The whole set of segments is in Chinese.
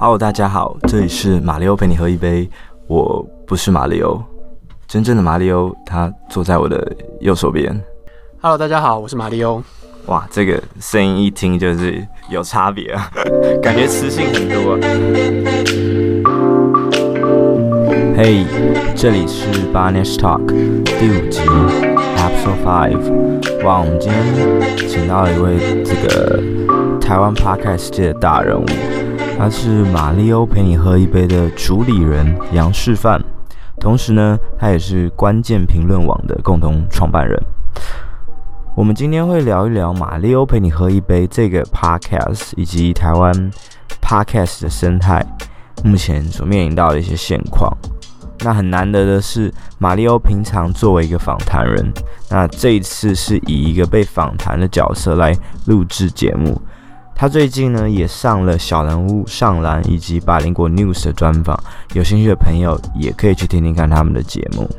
Hello，大家好，这里是马里欧陪你喝一杯。我不是马里欧，真正的马里欧他坐在我的右手边。Hello，大家好，我是马里欧。哇，这个声音一听就是有差别啊，感觉磁性很多啊。嘿，这里是 Barnett Talk 第五集 Episode Five。哇，我们今天请到了一位这个台湾 Podcast 界的大人物。他是马里欧陪你喝一杯的主理人杨示范，同时呢，他也是关键评论网的共同创办人。我们今天会聊一聊马里欧陪你喝一杯这个 podcast 以及台湾 podcast 的生态，目前所面临到的一些现况。那很难得的是，马里欧平常作为一个访谈人，那这一次是以一个被访谈的角色来录制节目。他最近呢也上了小人物上篮以及百灵果 News 的专访，有兴趣的朋友也可以去听听看他们的节目。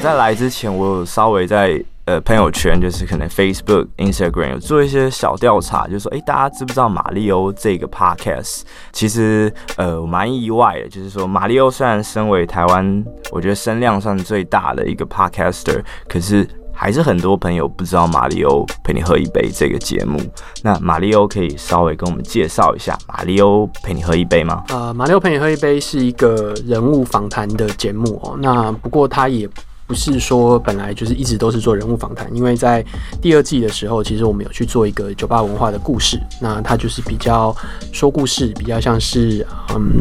在来之前，我有稍微在。呃，朋友圈就是可能 Facebook、Instagram 有做一些小调查，就是说，哎，大家知不知道马里欧这个 Podcast？其实，呃，我蛮意外的，就是说，马里欧虽然身为台湾，我觉得声量算最大的一个 Podcaster，可是还是很多朋友不知道马里欧陪你喝一杯这个节目。那马里欧可以稍微跟我们介绍一下马里欧陪你喝一杯吗？呃，马里欧陪你喝一杯是一个人物访谈的节目哦。那不过它也。不是说本来就是一直都是做人物访谈，因为在第二季的时候，其实我们有去做一个酒吧文化的故事，那它就是比较说故事，比较像是嗯，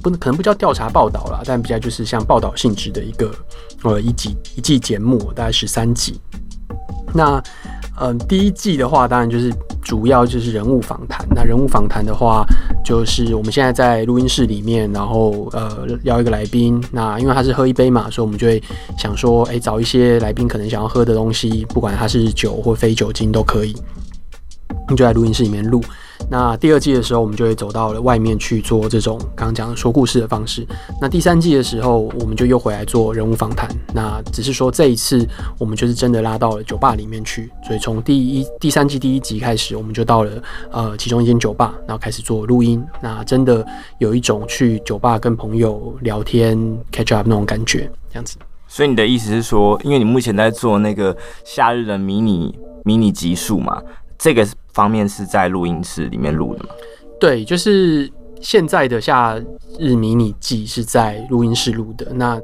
不能可能不叫调查报道啦，但比较就是像报道性质的一个呃一集一季节目，大概十三集。那嗯，第一季的话，当然就是主要就是人物访谈。那人物访谈的话，就是我们现在在录音室里面，然后呃邀一个来宾。那因为他是喝一杯嘛，所以我们就会想说，哎、找一些来宾可能想要喝的东西，不管他是酒或非酒精都可以。你就在录音室里面录。那第二季的时候，我们就会走到了外面去做这种刚刚讲的说故事的方式。那第三季的时候，我们就又回来做人物访谈。那只是说这一次，我们就是真的拉到了酒吧里面去。所以从第一、第三季第一集开始，我们就到了呃其中一间酒吧，然后开始做录音。那真的有一种去酒吧跟朋友聊天 catch up 那种感觉，这样子。所以你的意思是说，因为你目前在做那个夏日的迷你迷你集数嘛？这个方面是在录音室里面录的吗？对，就是现在的夏日迷你季是在录音室录的。那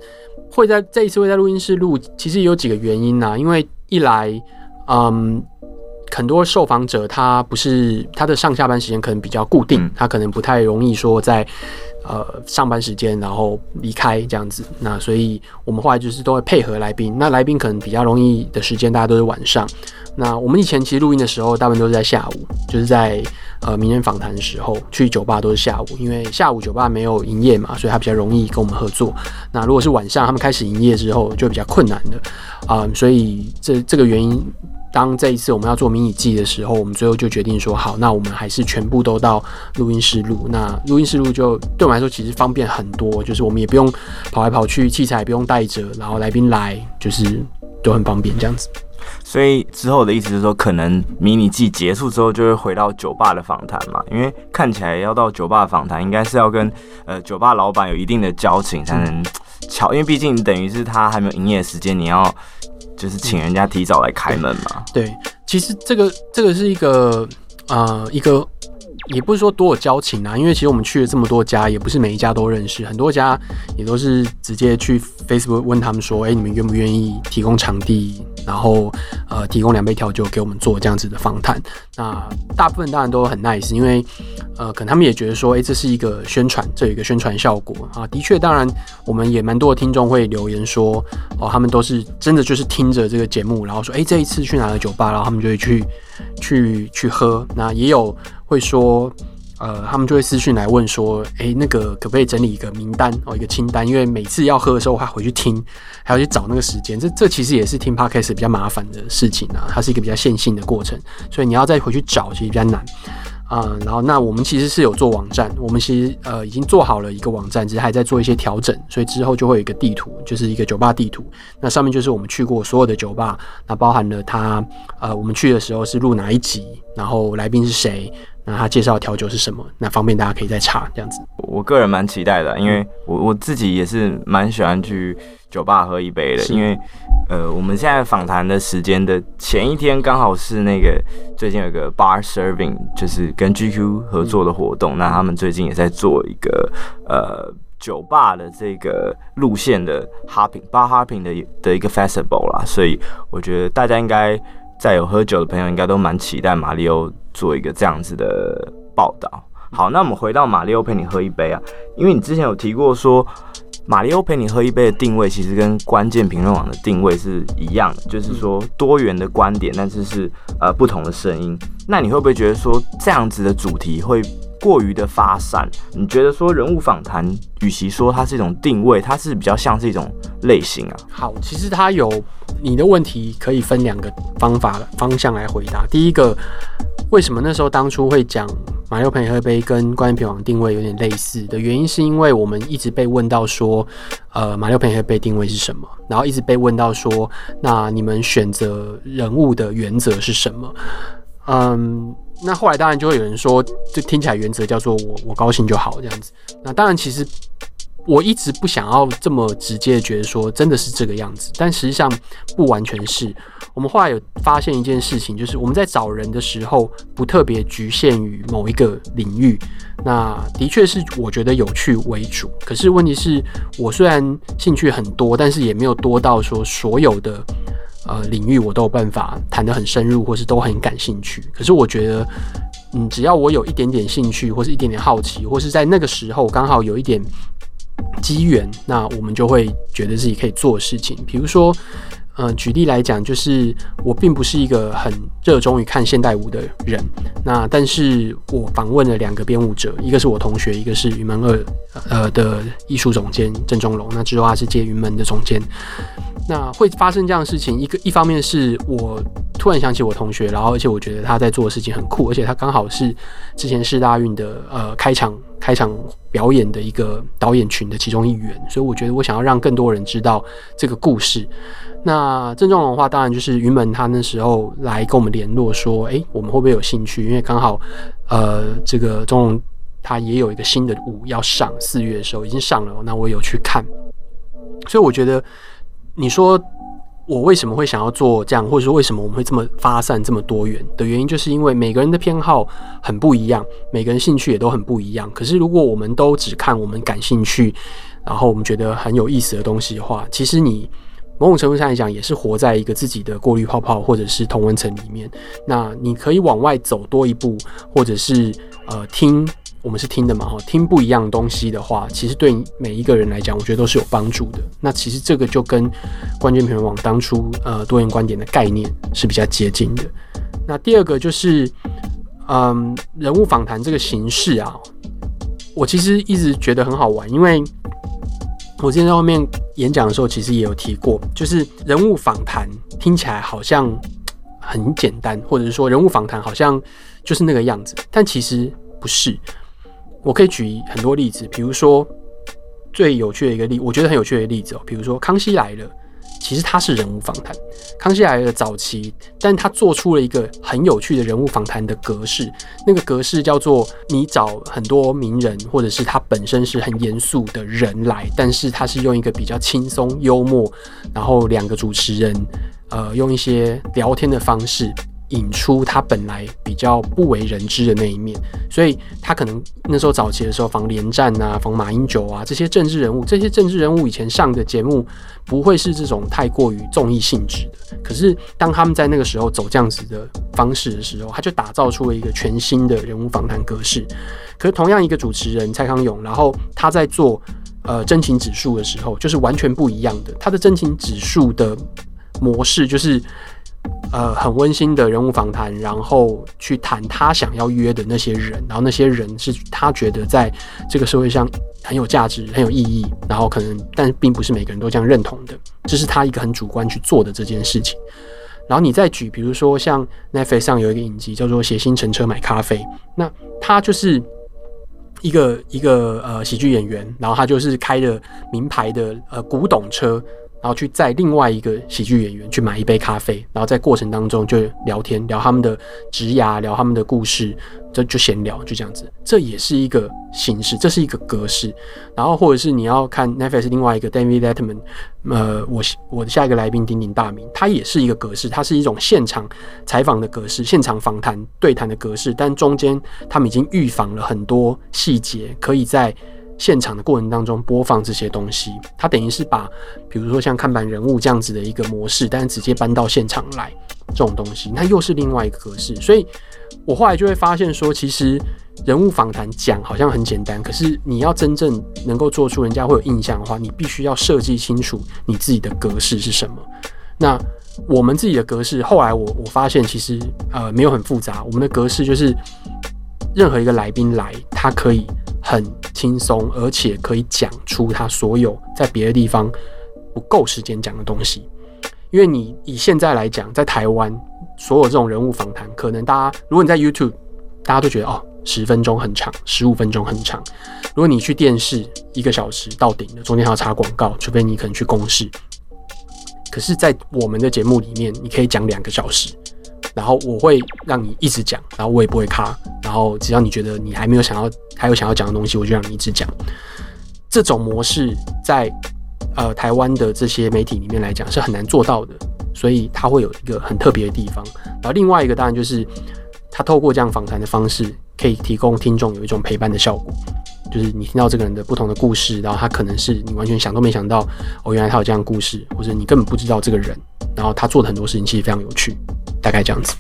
会在这一次会在录音室录，其实有几个原因呢、啊？因为一来，嗯，很多受访者他不是他的上下班时间可能比较固定，嗯、他可能不太容易说在。呃，上班时间然后离开这样子，那所以我们后来就是都会配合来宾。那来宾可能比较容易的时间，大家都是晚上。那我们以前其实录音的时候，大部分都是在下午，就是在呃名人访谈的时候，去酒吧都是下午，因为下午酒吧没有营业嘛，所以他比较容易跟我们合作。那如果是晚上，他们开始营业之后，就比较困难的啊、所以这这个原因。当这一次我们要做迷你季的时候，我们最后就决定说好，那我们还是全部都到录音室录。那录音室录就对我们来说其实方便很多，就是我们也不用跑来跑去，器材也不用带着，然后来宾来就是都很方便这样子。所以之后的意思是说，可能迷你季结束之后就会回到酒吧的访谈嘛？因为看起来要到酒吧访谈，应该是要跟呃酒吧老板有一定的交情才能 巧，因为毕竟等于是他还没有营业时间，你要。就是请人家提早来开门嘛。对，其实这个这个是一个呃一个，也不是说多有交情啊，因为其实我们去了这么多家，也不是每一家都认识，很多家也都是直接去 Facebook 问他们说，哎、你们愿不愿意提供场地？然后，呃，提供两杯调酒给我们做这样子的访谈。那大部分当然都很 nice，因为，呃，可能他们也觉得说，诶，这是一个宣传，这有一个宣传效果啊。的确，当然，我们也蛮多的听众会留言说，哦，他们都是真的就是听着这个节目，然后说，诶，这一次去哪个酒吧，然后他们就会去，去，去喝。那也有会说。呃，他们就会私讯来问说，哎、欸，那个可不可以整理一个名单哦，一个清单？因为每次要喝的时候，还回去听，还要去找那个时间。这这其实也是听 Podcast 比较麻烦的事情啊，它是一个比较线性的过程，所以你要再回去找，其实比较难。啊、然后那我们其实是有做网站，我们其实呃已经做好了一个网站，只是还在做一些调整，所以之后就会有一个地图，就是一个酒吧地图。那上面就是我们去过所有的酒吧，那包含了他呃我们去的时候是录哪一集，然后来宾是谁，那他介绍的调酒是什么，那方便大家可以再查这样子。我个人蛮期待的，因为我我自己也是蛮喜欢去酒吧喝一杯的，因为。呃，我们现在访谈的时间的前一天，刚好是那个最近有个 bar serving，就是跟 GQ 合作的活动。那他们最近也在做一个呃酒吧的这个路线的 hopping bar hopping 的的一个 festival 啦。所以我觉得大家应该在有喝酒的朋友，应该都蛮期待马里欧做一个这样子的报道。好，那我们回到马里奥陪你喝一杯啊，因为你之前有提过说。马里奥陪你喝一杯的定位，其实跟关键评论网的定位是一样的，就是说多元的观点，但是是呃不同的声音。那你会不会觉得说这样子的主题会过于的发散？你觉得说人物访谈，与其说它是一种定位，它是比较像是一种类型啊？好，其实它有你的问题可以分两个方法方向来回答。第一个，为什么那时候当初会讲？马里欧陪你喝杯跟关键评论网定位有点类似的原因，是因为我们一直被问到说，呃，马里欧陪你喝杯定位是什么？然后一直被问到说，那你们选择人物的原则是什么？嗯，那后来当然就会有人说，这听起来原则叫做我我高兴就好这样子。那当然其实。我一直不想要这么直接觉得说真的是这个样子，但实际上不完全是。我们后来有发现一件事情，就是我们在找人的时候不特别局限于某一个领域。那的确是我觉得有趣为主，可是问题是我虽然兴趣很多，但是也没有多到说所有的呃领域我都有办法谈得很深入，或是都很感兴趣。可是我觉得，嗯，只要我有一点点兴趣，或是一点点好奇，或是在那个时候刚好有一点。机缘，那我们就会觉得自己可以做事情。比如说，呃，举例来讲，就是我并不是一个很热衷于看现代舞的人，那但是我访问了两个编舞者，一个是我同学，一个是云门二呃的艺术总监郑中龙，那之后他是接云门的总监。那会发生这样的事情，一个一方面是我突然想起我同学，然后而且我觉得他在做的事情很酷，而且他刚好是之前世大运的呃开场开场表演的一个导演群的其中一员，所以我觉得我想要让更多人知道这个故事。那郑仲龙的话，当然就是云门他那时候来跟我们联络说，诶，我们会不会有兴趣？因为刚好呃这个仲龙他也有一个新的舞要上，四月的时候已经上了，那我有去看，所以我觉得。你说我为什么会想要做这样，或者说为什么我们会这么发散、这么多元的原因，就是因为每个人的偏好很不一样，每个人兴趣也都很不一样。可是如果我们都只看我们感兴趣，然后我们觉得很有意思的东西的话，其实你某种程度上来讲也是活在一个自己的过滤泡泡或者是同温层里面。那你可以往外走多一步，或者是呃听。我们是听的嘛，哈，听不一样东西的话，其实对每一个人来讲，我觉得都是有帮助的。那其实这个就跟关键评论网当初呃多元观点的概念是比较接近的。那第二个就是，嗯，人物访谈这个形式啊，我其实一直觉得很好玩，因为我之前在外面演讲的时候，其实也有提过，就是人物访谈听起来好像很简单，或者是说人物访谈好像就是那个样子，但其实不是。我可以举很多例子，比如说最有趣的一个例，我觉得很有趣的例子哦，比如说《康熙来了》，其实它是人物访谈，《康熙来了》早期，但他做出了一个很有趣的人物访谈的格式，那个格式叫做你找很多名人，或者是他本身是很严肃的人来，但是他是用一个比较轻松幽默，然后两个主持人，呃，用一些聊天的方式。引出他本来比较不为人知的那一面，所以他可能那时候早期的时候访连战啊，访马英九啊这些政治人物，这些政治人物以前上的节目不会是这种太过于综艺性质的。可是当他们在那个时候走这样子的方式的时候，他就打造出了一个全新的人物访谈格式。可是同样一个主持人蔡康永，然后他在做呃真情指数的时候，就是完全不一样的。他的真情指数的模式就是。呃，很温馨的人物访谈，然后去谈他想要约的那些人，然后那些人是他觉得在这个社会上很有价值、很有意义，然后可能，但并不是每个人都这样认同的，这是他一个很主观去做的这件事情。然后你再举，比如说像 Netflix 上有一个影集叫做《谐星乘车买咖啡》，那他就是一个一个呃喜剧演员，然后他就是开着名牌的呃古董车。然后去载另外一个喜剧演员去买一杯咖啡，然后在过程当中就聊天，聊他们的职涯，聊他们的故事，就就闲聊，就这样子。这也是一个形式，这是一个格式。然后或者是你要看 Netflix 另外一个 David Letterman，呃，我我的下一个来宾鼎鼎大名，他也是一个格式，它是一种现场采访的格式，现场访谈对谈的格式，但中间他们已经预防了很多细节，可以在。现场的过程当中播放这些东西，它等于是把，比如说像看板人物这样子的一个模式，但是直接搬到现场来，这种东西，那又是另外一个格式。所以我后来就会发现说，其实人物访谈讲好像很简单，可是你要真正能够做出人家会有印象的话，你必须要设计清楚你自己的格式是什么。那我们自己的格式，后来我我发现其实呃没有很复杂，我们的格式就是任何一个来宾来，他可以。很轻松，而且可以讲出他所有在别的地方不够时间讲的东西。因为你以现在来讲，在台湾所有这种人物访谈，可能大家如果你在 YouTube，大家都觉得哦，十分钟很长，十五分钟很长。如果你去电视，一个小时到顶的，中间还要插广告，除非你可能去公视。可是，在我们的节目里面，你可以讲两个小时。然后我会让你一直讲，然后我也不会卡。然后只要你觉得你还没有想要，还有想要讲的东西，我就让你一直讲。这种模式在呃台湾的这些媒体里面来讲是很难做到的，所以它会有一个很特别的地方。然后另外一个当然就是，他透过这样访谈的方式，可以提供听众有一种陪伴的效果，就是你听到这个人的不同的故事，然后他可能是你完全想都没想到，哦，原来他有这样故事，或者你根本不知道这个人，然后他做的很多事情其实非常有趣。大概这样子，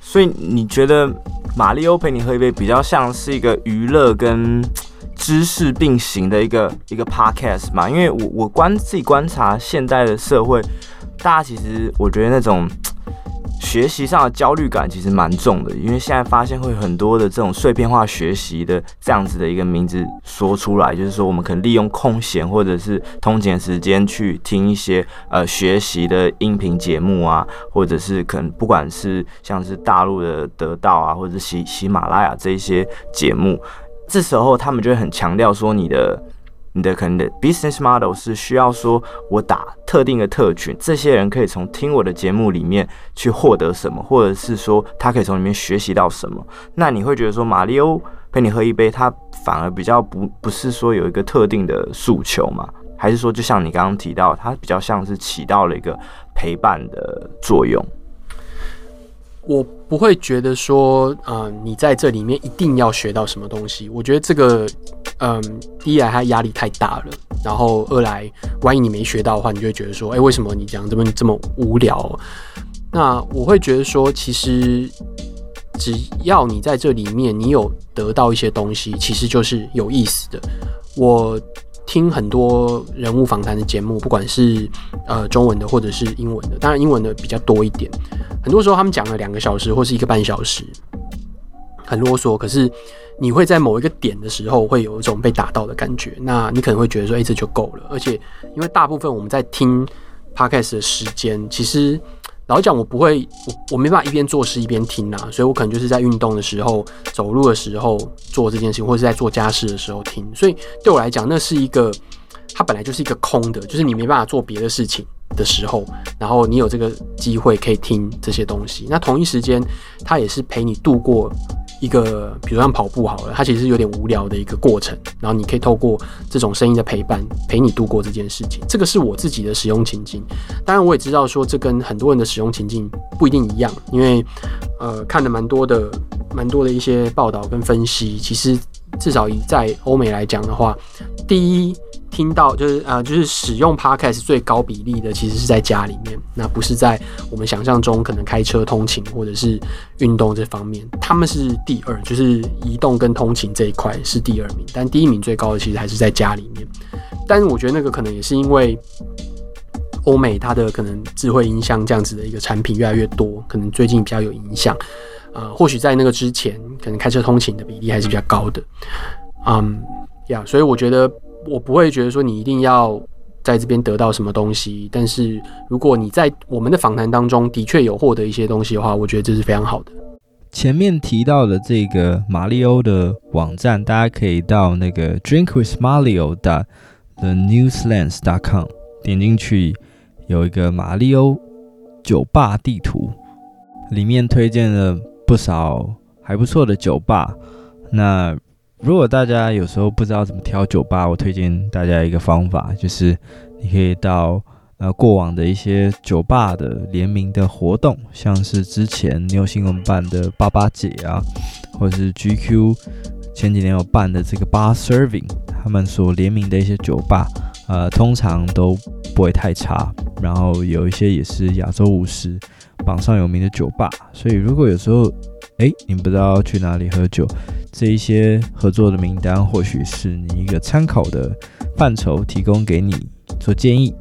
所以你觉得马里欧陪你喝一杯比较像是一个娱乐跟知识并行的一个一个 podcast 嘛？因为我我观自己观察现代的社会，大家其实我觉得那种。学习上的焦虑感其实蛮重的，因为现在发现会很多的这种碎片化学习的这样子的一个名字说出来，就是说我们可能利用空闲或者是通勤时间去听一些呃学习的音频节目啊，或者是可能不管是像是大陆的得到啊，或者是喜喜马拉雅这一些节目，这时候他们就会很强调说你的。你的可能的 business model 是需要说，我打特定的特群，这些人可以从听我的节目里面去获得什么，或者是说他可以从里面学习到什么。那你会觉得说，马力欧陪你喝一杯，他反而比较不不是说有一个特定的诉求吗？还是说，就像你刚刚提到，他比较像是起到了一个陪伴的作用？我不会觉得说，呃，你在这里面一定要学到什么东西。我觉得这个，嗯，第一来他压力太大了，然后二来，万一你没学到的话，你就会觉得说，哎，为什么你讲这么这么无聊？那我会觉得说，其实只要你在这里面，你有得到一些东西，其实就是有意思的。我。听很多人物访谈的节目，不管是呃中文的或者是英文的，当然英文的比较多一点。很多时候他们讲了两个小时或是一个半小时，很啰嗦。可是你会在某一个点的时候，会有一种被打到的感觉。那你可能会觉得说，哎，这就够了。而且因为大部分我们在听 Podcast 的时间，其实。老讲，我不会，我我没办法一边做事一边听啊，所以我可能就是在运动的时候、走路的时候做这件事情，或者是在做家事的时候听。所以对我来讲，那是一个，它本来就是一个空的，就是你没办法做别的事情的时候，然后你有这个机会可以听这些东西。那同一时间，它也是陪你度过。一个，比如像跑步好了，它其实是有点无聊的一个过程，然后你可以透过这种声音的陪伴，陪你度过这件事情。这个是我自己的使用情境，当然我也知道说这跟很多人的使用情境不一定一样，因为呃看了蛮多的蛮多的一些报道跟分析，其实至少以在欧美来讲的话，第一。听到就是啊、就是使用 Podcast 最高比例的，其实是在家里面，那不是在我们想象中可能开车通勤或者是运动这方面，他们是第二，就是移动跟通勤这一块是第二名，但第一名最高的其实还是在家里面。但是我觉得那个可能也是因为欧美它的可能智慧音箱这样子的一个产品越来越多，可能最近比较有影响。呃，或许在那个之前，可能开车通勤的比例还是比较高的。嗯，呀，所以我觉得。我不会觉得说你一定要在这边得到什么东西。但是如果你在我们的访谈当中的确有获得一些东西的话，我觉得这是非常好的。前面提到的这个马里欧的网站，大家可以到那个 DrinkwithMario 的 TheNewslands.com 点进去，有一个马里欧酒吧地图，里面推荐了不少还不错的酒吧。那如果大家有时候不知道怎么挑酒吧，我推荐大家一个方法，就是你可以到。呃，过往的一些酒吧的联名的活动，像是之前妞新闻办的八八姐啊，或者是 GQ 前几年有办的这个 Bar Serving，他们所联名的一些酒吧，呃，通常都不会太差。然后有一些也是亚洲五十榜上有名的酒吧，所以如果有时候，哎，你不知道去哪里喝酒，这一些合作的名单或许是你一个参考的范畴，提供给你做建议。